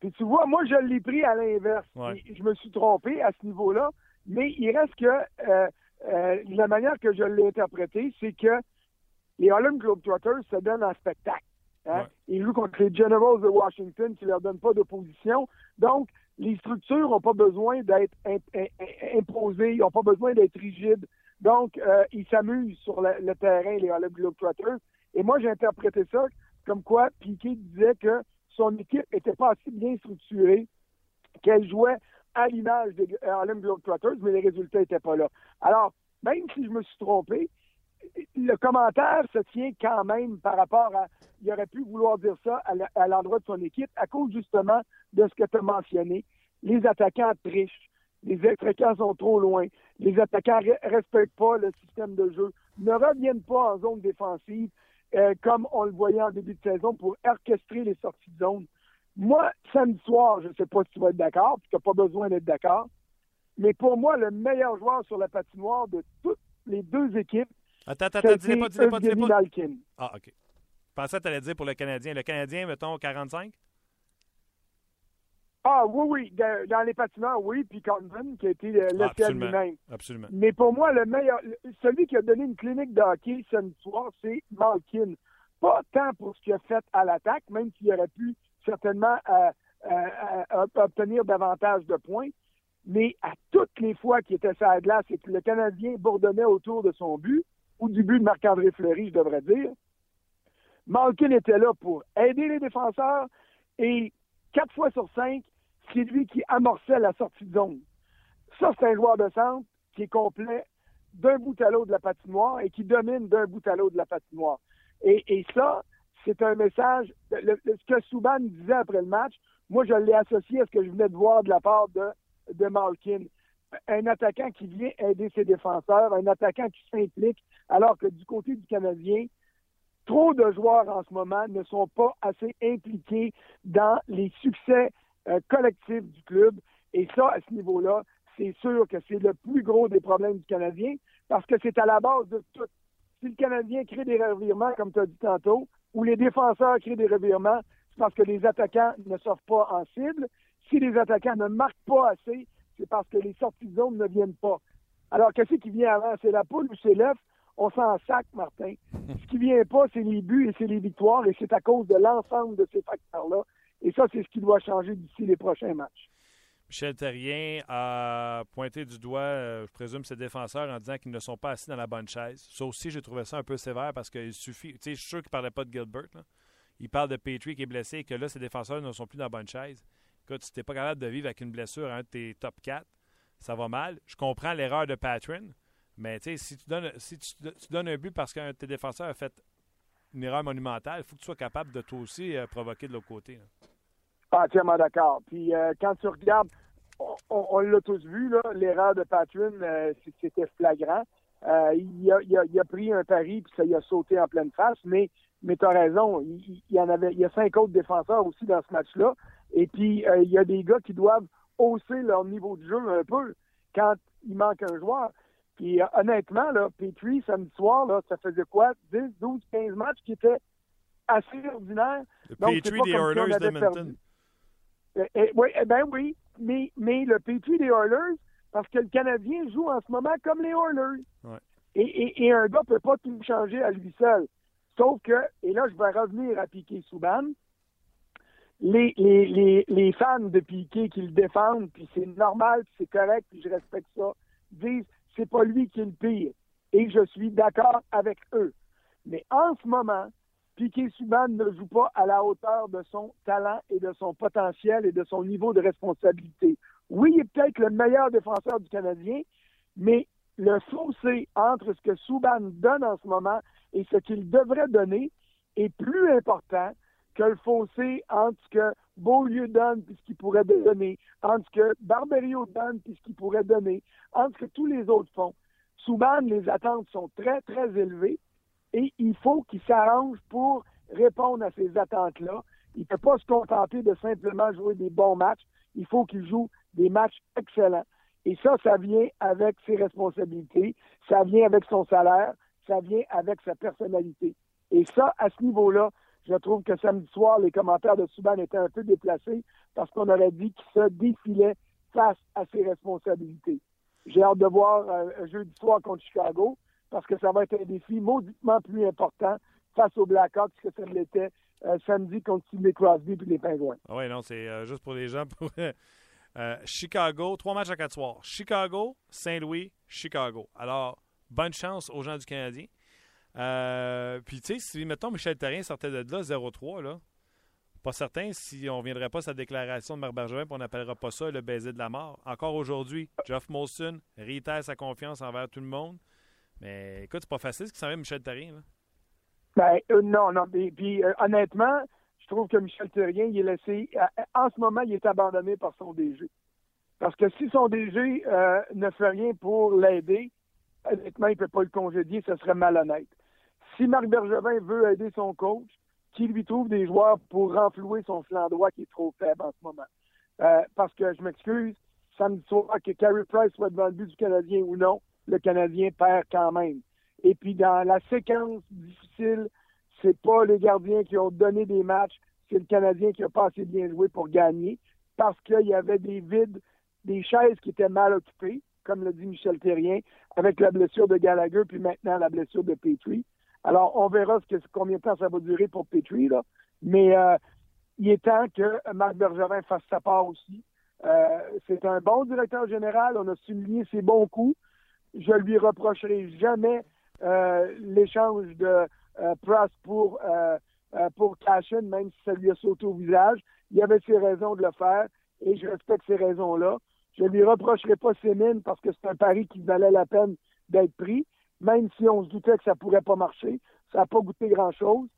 Puis tu vois, moi, je l'ai pris à l'inverse. Je me suis trompé à ce niveau-là, mais il reste que euh, euh, la manière que je l'ai interprété, c'est que les Harlem Globetrotters se donnent un spectacle. Hein? Ils jouent contre les Generals de Washington qui ne leur donnent pas d'opposition. Donc, les structures n'ont pas besoin d'être imposées, ils n'ont pas besoin d'être rigides. Donc, euh, ils s'amusent sur le, terrain, les Harlem Globetrotters. Et moi, j'ai interprété ça comme quoi Piquet disait que son équipe n'était pas assez bien structurée, qu'elle jouait à l'image des Harlem Globetrotters, mais les résultats n'étaient pas là. Alors, même si je me suis trompé, le commentaire se tient quand même par rapport à. Il aurait pu vouloir dire ça à l'endroit de son équipe à cause justement de ce que tu as mentionné. Les attaquants trichent. Les attaquants sont trop loin. Les attaquants ne respectent pas le système de jeu. Ne reviennent pas en zone défensive euh, comme on le voyait en début de saison pour orchestrer les sorties de zone. Moi, samedi soir, je ne sais pas si tu vas être d'accord, tu n'as pas besoin d'être d'accord, mais pour moi, le meilleur joueur sur la patinoire de toutes les deux équipes, Attends, attends, attends, dis pas, dis pas, dis pas. Ah, OK. Je pensais que tu allais dire pour le Canadien. Le Canadien, mettons, 45? Ah, oui, oui. Dans, les patineurs, oui. Puis Convin, qui a été euh, le lui-même. Absolument. Mais pour moi, le meilleur, celui qui a donné une clinique de hockey ce soir, c'est Malkin. Pas tant pour ce qu'il a fait à l'attaque, même s'il aurait pu certainement euh, euh, obtenir davantage de points, mais à toutes les fois qu'il était sur la glace et que le Canadien bourdonnait autour de son but, ou du but de Marc-André Fleury, je devrais dire, Malkin était là pour aider les défenseurs et quatre fois sur cinq, c'est lui qui amorçait la sortie de zone. Ça, c'est un joueur de centre qui est complet d'un bout à l'autre de la patinoire et qui domine d'un bout à l'autre de la patinoire. Et, ça, c'est un message. ce que Souban disait après le match, moi, je l'ai associé à ce que je venais de voir de la part de Malkin. Un attaquant qui vient aider ses défenseurs, un attaquant qui s'implique, alors que du côté du Canadien, trop de joueurs en ce moment ne sont pas assez impliqués dans les succès euh, collectifs du club. Et ça, à ce niveau-là, c'est sûr que c'est le plus gros des problèmes du Canadien parce que c'est à la base de tout. Si le Canadien crée des revirements, comme tu as dit tantôt, ou les défenseurs créent des revirements, c'est parce que les attaquants ne sortent pas en cible. Si les attaquants ne marquent pas assez, c'est parce que les sorties de zone ne viennent pas. Alors, qu'est-ce qui vient avant? C'est la poule ou c'est l'œuf? On s'en sac, Martin. [LAUGHS] Ce qui vient pas, c'est les buts et c'est les victoires, et c'est à cause de l'ensemble de ces facteurs-là. Et ça, c'est ce qui doit changer d'ici les prochains matchs. Michel Terrien a pointé du doigt, euh, je présume, ses défenseurs en disant qu'ils ne sont pas assis dans la bonne chaise. Ça aussi, j'ai trouvé ça un peu sévère parce qu'il suffit. Tu sais, je suis sûr qu'il ne parlait pas de Gilbert. Il parle de Petrie qui est blessé et que là, ses défenseurs ne sont plus dans la bonne chaise. Écoute, si tu n'es pas capable de vivre avec une blessure à un de tes top 4, ça va mal. Je comprends l'erreur de Patron, mais si tu donnes, si tu, donnes un but parce qu'un de tes défenseurs a fait une erreur monumentale, il faut que tu sois capable de toi aussi euh, provoquer de l'autre côté. Ah, entièrement d'accord. Puis euh, quand tu regardes, on, l'a tous vu, l'erreur de Patron, euh, c'était flagrant. Il, a, pris un pari puis ça y a sauté en pleine face, mais, mais tu as raison, il, y en avait, il y a cinq autres défenseurs aussi dans ce match-là. Et puis il y a des gars qui doivent hausser leur niveau de jeu un peu quand il manque un joueur. Puis honnêtement, là, Petrie, samedi soir, là, ça faisait quoi? 10, 12, 15 matchs qui étaient assez ordinaires. Petrie des Oilers eh, eh, oui, eh ben oui, mais, mais le Petrie des Oilers, parce que le Canadien joue en ce moment comme les Oilers. Et, et, un gars ne peut pas tout changer à lui seul. Sauf que, et là, je vais revenir à Piquet Souban, les, les, fans de Piquet qui le défendent, puis c'est normal, puis c'est correct, puis je respecte ça, disent c'est pas lui qui est le pire. Et je suis d'accord avec eux. Mais en ce moment, Piquet Subban ne joue pas à la hauteur de son talent et de son potentiel et de son niveau de responsabilité. Oui, il est peut-être le meilleur défenseur du Canadien, mais le fossé entre ce que Subban donne en ce moment et ce qu'il devrait donner est plus important que le fossé entre ce que Beaulieu donne et ce qu'il pourrait donner, entre ce que Barberio donne et ce qu'il pourrait donner, entre ce que tous les autres font. Souban, les attentes sont très, très élevées et il faut qu'il s'arrange pour répondre à ces attentes-là. Il ne peut pas se contenter de simplement jouer des bons matchs. Il faut qu'il joue des matchs excellents. Et ça, ça vient avec ses responsabilités, ça vient avec son salaire, ça vient avec sa personnalité. Et ça, à ce niveau-là, je trouve que samedi soir, les commentaires de Souban étaient un peu déplacés parce qu'on aurait dit qu'il se défilait face à ses responsabilités. J'ai hâte de voir euh, un jeudi soir contre Chicago parce que ça va être un défi mauditement plus important face aux Blackhawks que ça l'était euh, samedi contre Sidney Crosby et les Pingouins. Ah oui, non, c'est euh, juste pour les gens. Pour, Chicago, trois matchs à quatre soirs. Chicago, Saint-Louis, Chicago. Alors, bonne chance aux gens du Canadien. Puis, tu sais, si, mettons, Michel Terrien sortait de là 0-3, là, pas certain si on ne viendrait pas sa déclaration de Marc Bergevin on n'appellera pas ça le baiser de la mort. Encore aujourd'hui, Jeff Molson réitère sa confiance envers tout le monde. Mais écoute, c'est pas facile ce qui s'en vient Michel Terrien. Là. Ben, euh, non, non. Puis, euh, honnêtement, je trouve que Michel Terrien, il est laissé. Euh, en ce moment, il est abandonné par son DG. Parce que si son DG ne fait rien pour l'aider, honnêtement, il ne peut pas le congédier, ce serait malhonnête. Si Marc Bergevin veut aider son coach, qui lui trouve des joueurs pour renflouer son flanc droit qui est trop faible en ce moment? Euh, parce que je m'excuse, samedi soir, que Carey Price soit devant le but du Canadien ou non, le Canadien perd quand même. Et puis dans la séquence difficile, c'est pas les gardiens qui ont donné des matchs, c'est le Canadien qui a pas assez bien joué pour gagner, parce qu'il y avait des vides, des chaises qui étaient mal occupées, comme le dit Michel Terrien, avec la blessure de Gallagher, puis maintenant la blessure de Petrie. Alors, on verra ce que, combien de temps ça va durer pour Petrie, là. Mais euh, il est temps que Marc Bergevin fasse sa part aussi. Euh, c'est un bon directeur général. On a souligné ses bons coups. Je lui reprocherai jamais euh, l'échange de Price pour pour Cashin, même si ça lui a sauté au visage. Il avait ses raisons de le faire et je respecte ces raisons-là. Je lui reprocherai pas ses mines parce que c'est un pari qui valait la peine d'être pris même si on se doutait que ça pourrait pas marcher. Ça n'a pas goûté grand-chose.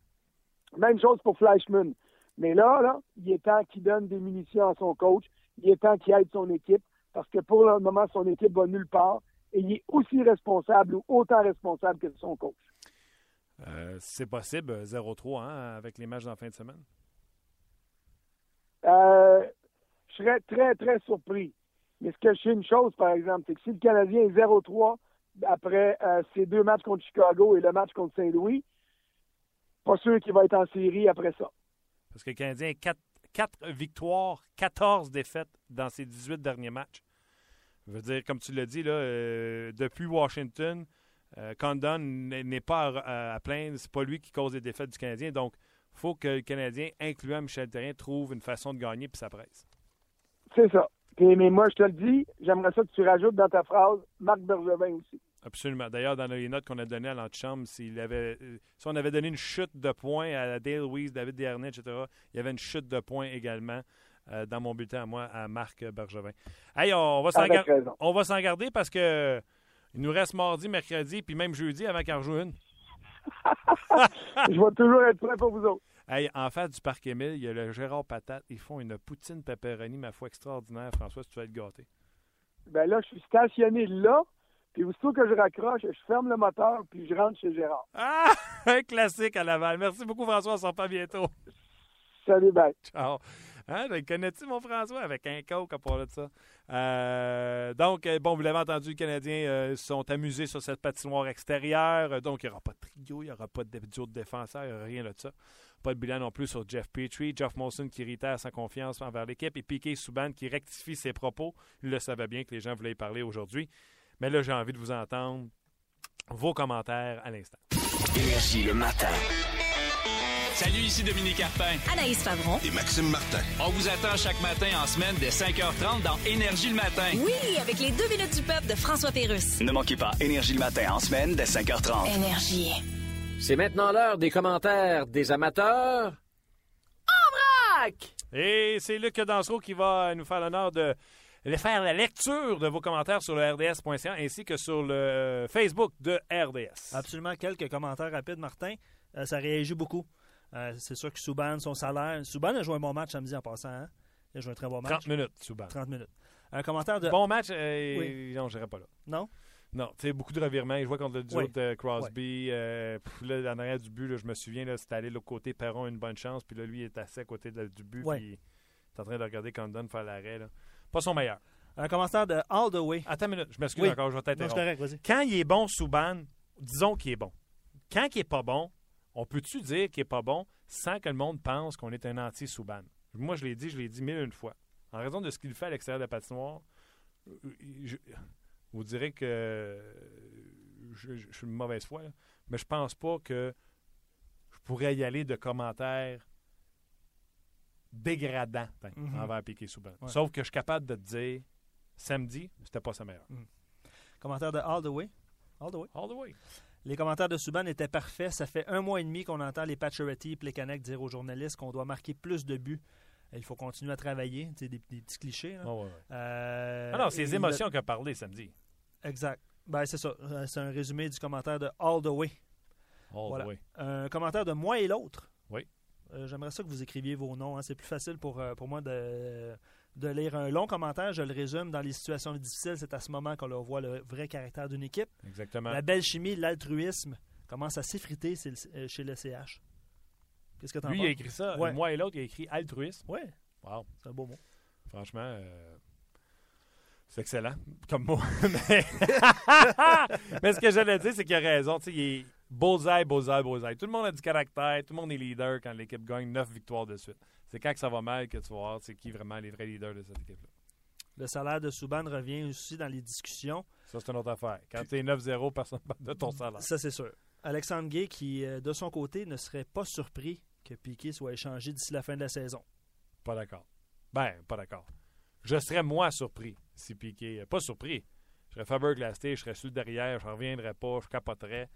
Même chose pour Fleischmann. Mais là, là, il est temps qu'il donne des munitions à son coach. Il est temps qu'il aide son équipe parce que pour le moment, son équipe va nulle part et il est aussi responsable ou autant responsable que son coach. Euh, c'est possible, 0-3 hein, avec les matchs en fin de semaine? Euh, je serais très, très surpris. Mais ce que je sais une chose, par exemple, c'est que si le Canadien est 0-3 après euh, ces deux matchs contre Chicago et le match contre Saint-Louis, pas sûr qu'il va être en série après ça. Parce que le Canadien a 4, victoires, 14 défaites dans ses 18 derniers matchs. Je veux dire, comme tu l'as dit, là, euh, depuis Washington, euh, Condon n'est pas à, plaindre. C'est pas lui qui cause les défaites du Canadien. Donc, il faut que le Canadien, incluant Michel Terrien, trouve une façon de gagner puis ça presse. C'est ça mais moi, je te le dis, j'aimerais ça que tu rajoutes dans ta phrase Marc Bergevin aussi. Absolument. D'ailleurs, dans les notes qu'on a données à l'antichambre, s'il avait, euh, si on avait donné une chute de points à Dale Louise, David Dernay, etc., il y avait une chute de points également euh, dans mon bulletin à moi, à Marc Bergevin. Hey, on va s'en garder, on va s'en garder parce que il nous reste mardi, mercredi, puis même jeudi avant qu'en rejoue une. [LAUGHS] je vais toujours être prêt pour vous autres. Hey, en face du parc Émile, il y a le Gérard Patate. Ils font une poutine pepperoni, ma foi, extraordinaire. François, si tu vas être gâté. Ben là, je suis stationné là. Puis aussitôt que je raccroche, je ferme le moteur, puis je rentre chez Gérard. Ah! [LAUGHS] Un classique à Laval. Merci beaucoup, François. On se revoit bientôt. Salut, bye. Ciao. Hein, connais-tu mon François avec un coke à part de ça? Euh, donc, euh, bon, vous l'avez entendu, les Canadiens euh, sont amusés sur cette patinoire extérieure. Donc, il n'y aura pas de trio, il n'y aura pas de duo de défenseurs, il n'y aura rien de ça. Pas de bilan non plus sur Jeff Petrie. Jeff Molson qui réitère sa confiance envers l'équipe et Piquet Souban qui rectifie ses propos. Il le savait bien que les gens voulaient y parler aujourd'hui. Mais là, j'ai envie de vous entendre vos commentaires à l'instant. Énergie le matin. Salut, ici Dominique Carpin. Anaïs Favron. Et Maxime Martin. On vous attend chaque matin en semaine dès 5h30 dans Énergie le matin. Oui, avec les deux minutes du peuple de François Pérus. Ne manquez pas Énergie le matin en semaine dès 5h30. Énergie. C'est maintenant l'heure des commentaires des amateurs. En vrac! Et c'est Luc Dansereau qui va nous faire l'honneur de faire la lecture de vos commentaires sur le RDS.ca ainsi que sur le Facebook de RDS. Absolument, quelques commentaires rapides, Martin. Euh, ça réagit beaucoup. Euh, c'est sûr que Souban, son salaire. Souban a joué un bon match samedi en passant. Hein? Il a joué un très bon match. 30 minutes, Souban. 30 minutes. Un commentaire de. Bon match, euh, Oui. non, je n'irai pas là. Non? Non, tu sais, beaucoup de revirements. Je vois contre le duo Oui. de Crosby. euh, pff, là, en arrière du but, là, je me souviens, c'était allé de l'autre côté, Perron a une bonne chance. Puis là, lui, il est assis à côté de- du but. Puis il est en train de regarder Condon faire l'arrêt. Pas son meilleur. Un commentaire de All the Way. Attends une minute, je m'excuse encore, je vais t'interrompre. Quand il est bon, Souban, disons qu'il est bon. Quand il est pas bon, on peut-tu dire qu'il est pas bon sans que le monde pense qu'on est un anti-Souban? Moi, je l'ai dit, je l'ai dit mille et une fois. En raison de ce qu'il fait à l'extérieur de la patinoire, euh, je, vous direz que euh, je, je- je suis une mauvaise foi, là, mais je pense pas que je pourrais y aller de commentaires dégradants ben, Mhm. envers Piqué Souban. Ouais. Sauf que je suis capable de te dire, samedi, c'était pas sa meilleure. Commentaire de All the Way. All the Way. All the way. Les commentaires de Subban étaient parfaits. Ça fait un mois et demi qu'on entend les Pacioretty et Plekanec dire aux journalistes qu'on doit marquer plus de buts. Il faut continuer à travailler. Sais, des, des petits clichés. ouais, ouais. Euh, Ah non, c'est les émotions qu'a parlé samedi. Exact. Ben, c'est ça. Euh, C'est un résumé du commentaire de All the Way. All Voilà. the way. Un commentaire de moi et l'autre. Oui. Euh, J'aimerais ça que vous écriviez vos noms. hein. C'est plus facile pour, euh, pour moi de, de lire un long commentaire. Je le résume. Dans les situations difficiles, c'est à ce moment qu'on voit le vrai caractère d'une équipe. Exactement. La belle chimie, l'altruisme commence à s'effriter chez le CH. Qu'est-ce que tu en Lui, il penses? a écrit ça. Ouais. Moi et l'autre, il a écrit altruisme. Oui, Wow. c'est un beau mot. Franchement, euh, c'est excellent comme mot. [LAUGHS] Mais, [LAUGHS] Mais ce que j'allais dire, c'est qu'il a raison. Tu sais, il est bullseye, bullseye, bullseye. Tout le monde a du caractère. Tout le monde est leader quand l'équipe gagne 9 victoires de suite. C'est quand que ça va mal que tu vas voir c'est qui vraiment les vrais leaders de cette équipe-là. Le salaire de Souban revient aussi dans les discussions. Ça, c'est une autre affaire. Quand tu es 9-0, personne ne parle de ton salaire. Ça, c'est sûr. Alexandre Gay, qui, euh, de son côté, ne serait pas surpris que Piquet soit échangé d'ici la fin de la saison. Pas d'accord. Ben, pas d'accord. Je serais, moi, surpris si Piqué. Pas surpris. Je serais Faber Glasté, je serais sur le derrière, je ne reviendrais pas, je capoterais.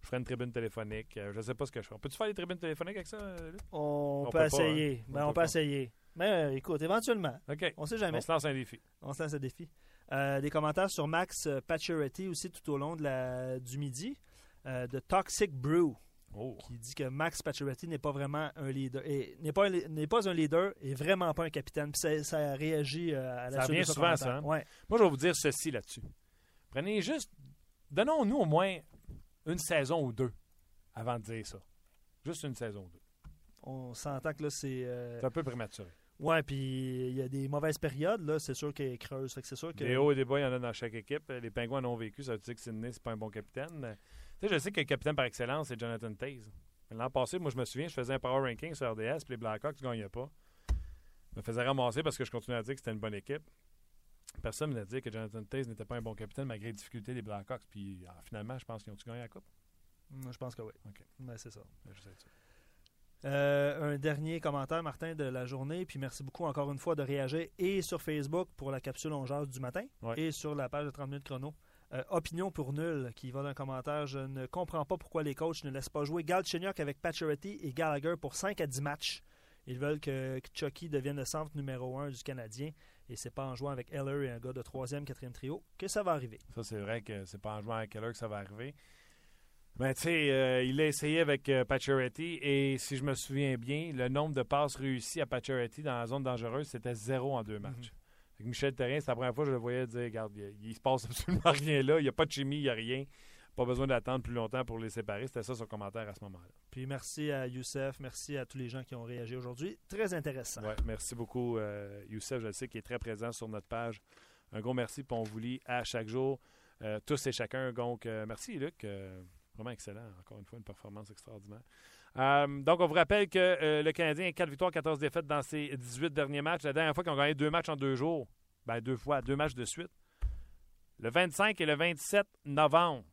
Je ferais une tribune téléphonique. euh, je sais pas ce que je ferais. Peux-tu faire des tribunes téléphoniques avec ça, euh, Luc? On, On peut, peut pas, essayer. hein? On Ben, on peut essayer. Mais euh, écoute, éventuellement, OK. on sait jamais. On se lance un défi. On se lance un défi. Euh, des commentaires sur Max euh, Pacioretty aussi tout au long de la, du midi. euh, de Toxic Brew, Oh. qui dit que Max Pacioretty n'est pas vraiment un leader. et N'est pas, n'est pas un leader et vraiment pas un capitaine. Puis ça, ça réagit euh, à la Ça revient souvent, ça, hein? Ouais. Moi, je vais vous dire ceci là-dessus. Prenez juste. Donnons-nous au moins une saison ou deux avant de dire ça. Juste une saison ou deux. On s'entend que là, c'est. euh, C'est un peu prématuré. Ouais, puis il y a des mauvaises périodes, là. C'est sûr qu'elle creuse. Fait que c'est sûr que. Des hauts et des bas, il y en a dans chaque équipe. Les Pingouins en ont vécu. Ça veut dire que Sidney, c'est pas un bon capitaine. Tu sais, je sais que le capitaine par excellence, c'est Jonathan Taze. L'an passé, moi, je me souviens, je faisais un power ranking sur RDS, puis les Blackhawks ne gagnaient pas. Je me faisais ramasser parce que je continuais à dire que c'était une bonne équipe. Personne ne m'a dit que Jonathan Taze n'était pas un bon capitaine malgré les difficultés des Blackhawks. Puis ah, finalement, je pense qu'ils ont-tu gagné la Coupe? Je pense que oui. OK. Ouais, c'est ça. Je sais ça. Euh, un dernier commentaire, Martin, de la journée. Puis merci beaucoup encore une fois de réagir et sur Facebook pour la capsule On jase du matin Ouais. et sur la page de 30 minutes chrono. Euh, opinion pour nul qui va d'un commentaire. Je ne comprends pas pourquoi les coachs ne laissent pas jouer Galchenyuk avec Pacioretty et Gallagher pour 5 à 10 matchs. Ils veulent que Chucky devienne le centre numéro 1 du Canadien. Et c'est pas en jouant avec Heller et un gars de 3e, 4e trio que ça va arriver. Ça, c'est vrai que c'est pas en jouant avec Keller que ça va arriver. Mais tu sais, euh, il a essayé avec euh, et si je me souviens bien, le nombre de passes réussies à Pacioretty dans la zone dangereuse, c'était zéro en deux matchs. Michel Terrien, c'est la première fois que je le voyais dire Regarde, il, il se passe [LAUGHS] absolument rien là, il n'y a pas de chimie, il n'y a rien. Pas besoin d'attendre plus longtemps pour les séparer. C'était ça son commentaire à ce moment-là. Puis merci à Youssef, merci à tous les gens qui ont réagi aujourd'hui. Très intéressant. Ouais, merci beaucoup, euh, Youssef. Je le sais qu'il est très présent sur notre page. Un gros merci, puis on vous lit à chaque jour, euh, tous et chacun. Donc, euh, merci, Luc. Vraiment excellent. Encore une fois, une performance extraordinaire. Euh, donc, on vous rappelle que euh, le Canadien a 4 victoires, 14 défaites dans ses 18 derniers matchs. La dernière fois qu'ils ont gagné deux matchs en deux jours, ben, deux fois, deux matchs de suite, le 25 et le 27 novembre,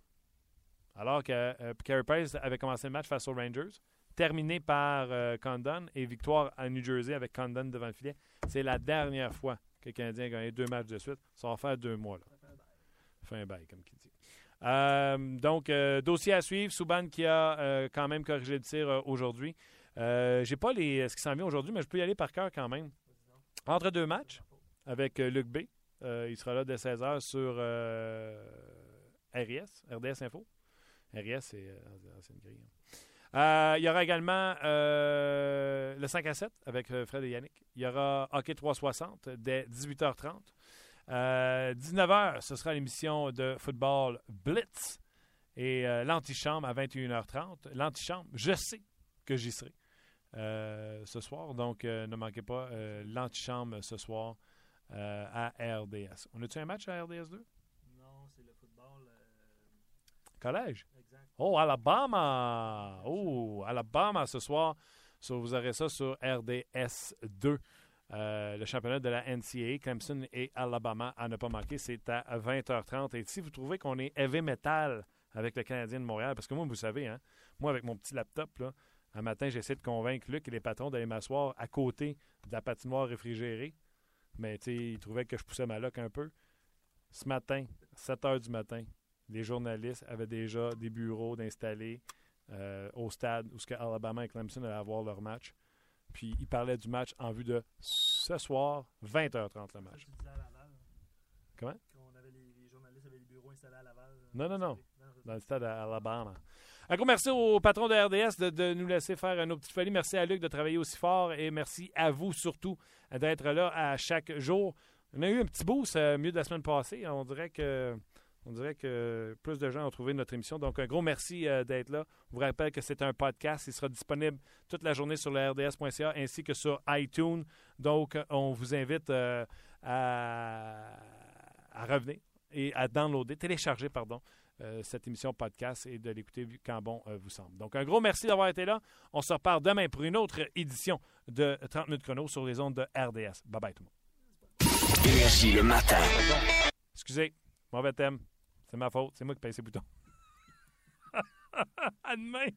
alors que euh, Carey Price avait commencé le match face aux Rangers, terminé par euh, Condon et victoire à New Jersey avec Condon devant le filet. C'est la dernière fois que le Canadien a gagné deux matchs de suite. Ça va faire deux mois. Fin bail, comme qui dit. Euh, donc, euh, dossier à suivre. Souban qui a euh, quand même corrigé le tir aujourd'hui. Euh, J'ai pas les, ce qui s'en vient aujourd'hui, mais je peux y aller par cœur quand même. Entre deux matchs avec Luc B. Il sera là dès 16h sur RIS, RDS Info. RIS, c'est ancienne grille. hein. Il y aura également le 5 à 7 avec Fred et Yannick. Il y aura Hockey 360 dès 18h30. Euh, 19h, ce sera l'émission de football Blitz et euh, l'antichambre à 21h30. L'antichambre, je sais que j'y serai euh, ce soir, donc euh, ne manquez pas euh, l'antichambre ce soir euh, à RDS. On a-tu un match à RDS 2? Non, c'est le football. Collège? exact. Oh, Alabama! Oh, Alabama ce soir. So, vous aurez ça sur RDS 2. Euh, le championnat de la NCAA, Clemson et Alabama à ne pas manquer, c'est à 20h30. Et si vous trouvez qu'on est heavy metal avec le Canadien de Montréal, parce que moi, vous savez, hein, moi, avec mon petit laptop, un matin, j'essaie de convaincre Luc et les patrons d'aller m'asseoir à côté de la patinoire réfrigérée. Mais ils trouvaient que je poussais ma loque un peu. Ce matin, 7 h du matin, les journalistes avaient déjà des bureaux d'installer euh, au stade où ce que Alabama et Clemson allaient avoir leur match. Puis ils parlaient du match en vue de ce soir, 20h30 le match. Comment? Laval. Non, non, non. Dans le stade à Alabama. Un gros merci au patron de RDS de, de nous laisser faire nos petites folies. Merci à Luc de travailler aussi fort et merci à vous surtout d'être là à chaque jour. On a eu un petit boost euh, mieux de la semaine passée. On dirait que on dirait que plus de gens ont trouvé notre émission. Donc, un gros merci euh, d'être là. Je vous rappelle que c'est un podcast. Il sera disponible toute la journée sur le rds.ca ainsi que sur iTunes. Donc, on vous invite euh, à, à revenir et à downloader, télécharger, pardon, euh, cette émission podcast et de l'écouter quand bon vous semble. Donc, un gros merci d'avoir été là. On se repart demain pour une autre édition de 30 minutes chrono sur les ondes de RDS. Bye bye tout le monde. Énergie le matin. Excusez, mauvais thème. C'est ma faute. C'est moi qui paye ces boutons. [LAUGHS] à.